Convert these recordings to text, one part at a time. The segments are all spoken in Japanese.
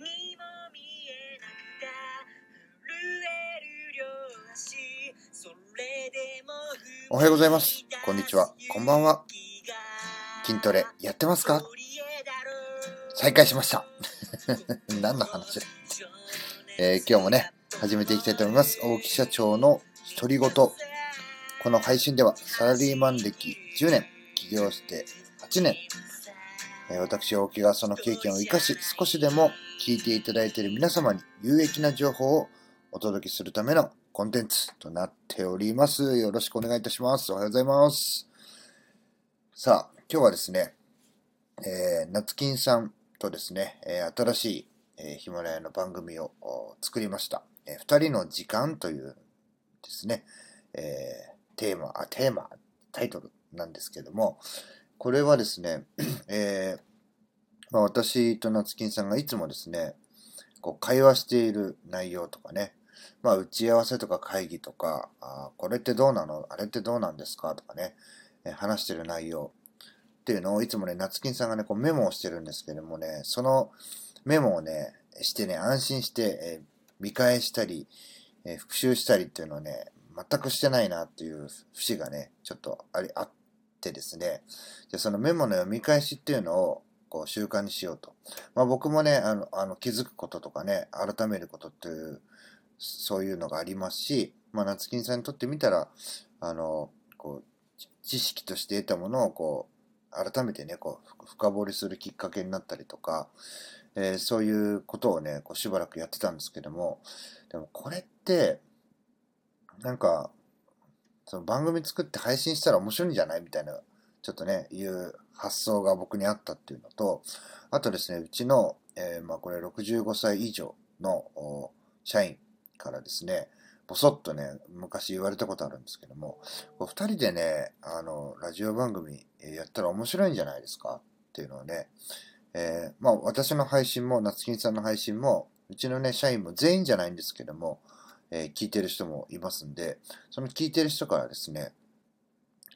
も見えなくた震える両足それでもおはようございます。こんにちは。こんばんは。筋トレやってますか？再開しました。何の話だ、えー、今日もね始めていきたいと思います。大木社長の独り言。この配信ではサラリーマン歴10年起業して8年。私、大木がその経験を生かし、少しでも聞いていただいている皆様に有益な情報をお届けするためのコンテンツとなっております。よろしくお願いいたします。おはようございます。さあ、今日はですね、えー、夏金さんとですね、えー、新しい、え、ヒマラヤの番組を作りました。えー、二人の時間というですね、えー、テーマ、あ、テーマ、タイトルなんですけども、これはですね、えー、まあ、私と夏金さんがいつもですね、こう会話している内容とかね、まあ、打ち合わせとか会議とか、あこれってどうなの？あれってどうなんですか？とかね、え話してる内容っていうのをいつもね、夏金さんがね、こうメモをしてるんですけどもね、そのメモをね、してね、安心して、え見返したり、え復習したりっていうのをね、全くしてないなっていう節がね、ちょっとあり、あっってですね、でそのメモの読み返しっていうのをこう習慣にしようと。まあ、僕もね、あの、あの気づくこととかね、改めることっていう、そういうのがありますし、まあ、夏金さんにとってみたら、あの、こう、知識として得たものをこう、改めてね、こう、深掘りするきっかけになったりとか、えー、そういうことをね、こうしばらくやってたんですけども、でもこれって、なんか、その番組作って配信したら面白いんじゃない？みたいな、ちょっとね、いう発想が僕にあったっていうのと、あとですね、うちの、えー、まあこれ65歳以上の社員からですね、ぼそっとね、昔言われたことあるんですけども、こう二人でね、あの、ラジオ番組やったら面白いんじゃないですかっていうのをね、えー、まあ私の配信も、夏金さんの配信も、うちのね、社員も全員じゃないんですけども、えー、聞いてる人もいますんで、その聞いてる人からですね、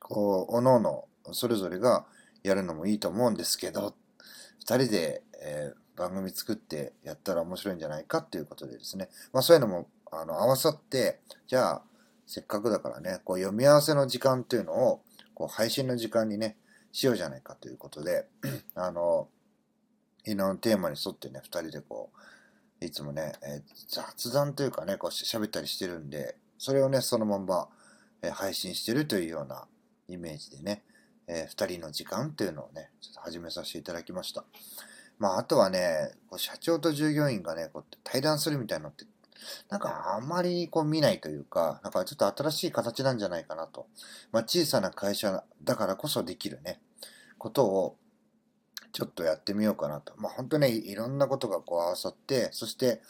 こう、おのおの、それぞれがやるのもいいと思うんですけど、二人で、えー、番組作ってやったら面白いんじゃないかっていうことでですね、まあそういうのも、あの、合わさって、じゃあ、せっかくだからね、こう読み合わせの時間っていうのを、こう配信の時間にね、しようじゃないかということで、あの、昨のテーマに沿ってね、二人でこう、いつもね、えー、雑談というかね、こう喋ったりしてるんで、それをね、そのまんま、えー、配信してるというようなイメージでね、えー、二人の時間っていうのをね、ちょっと始めさせていただきました。まあ、あとはね、こう社長と従業員がね、こう対談するみたいなのって、なんかあんまりこう見ないというか、なんかちょっと新しい形なんじゃないかなと。まあ、小さな会社だからこそできるね、ことを、ちょっとやってみようかなと。まあ本当ね、いろんなことがこう合わさって、そして、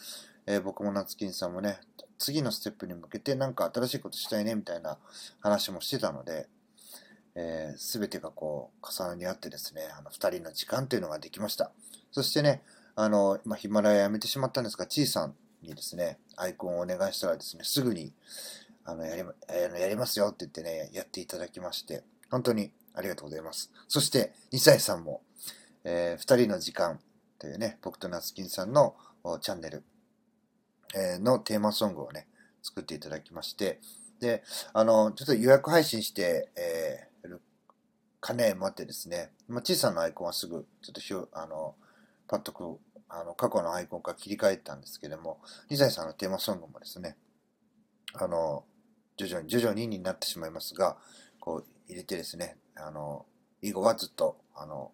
えー、僕も夏金さんもね、次のステップに向けてなんか新しいことしたいねみたいな話もしてたので、す、え、べ、てがこう重なり合ってですね、あの二人の時間というのができました。そしてね、あの、まあ、ヒマラヤやめてしまったんですが、ちいさんにですね、アイコンをお願いしたらですね、すぐに、あの、やり、やりますよって言ってね、やっていただきまして、本当にありがとうございます。そして、2歳さんも、えー、二人の時間というね、僕と夏金さんのチャンネル、えー、のテーマソングをね、作っていただきまして、で、あの、ちょっと予約配信して、えー、るかね、待ってですね、まあ、小さなアイコンはすぐ、ちょっとひょ、あの、パッとこう、あの、過去のアイコンから切り替えたんですけども、二歳さんのテーマソングもですね、あの、徐々に、徐々にになってしまいますが、こう、入れてですね、あの、以後はずっと、あの、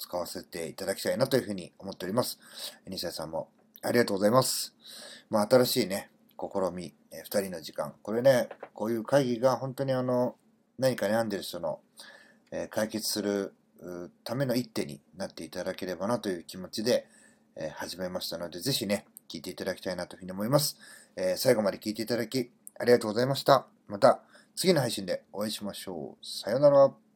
使わせていただきたいなというふうに思っております。西谷さんもありがとうございます。まあ、新しいね、試み、え二人の時間。これね、こういう会議が本当にあの、何か悩んでる人の、えー、解決するための一手になっていただければなという気持ちで、えー、始めましたので、ぜひね、聞いていただきたいなというふうに思います。えー、最後まで聞いていただき、ありがとうございました。また、次の配信でお会いしましょう。さようなら。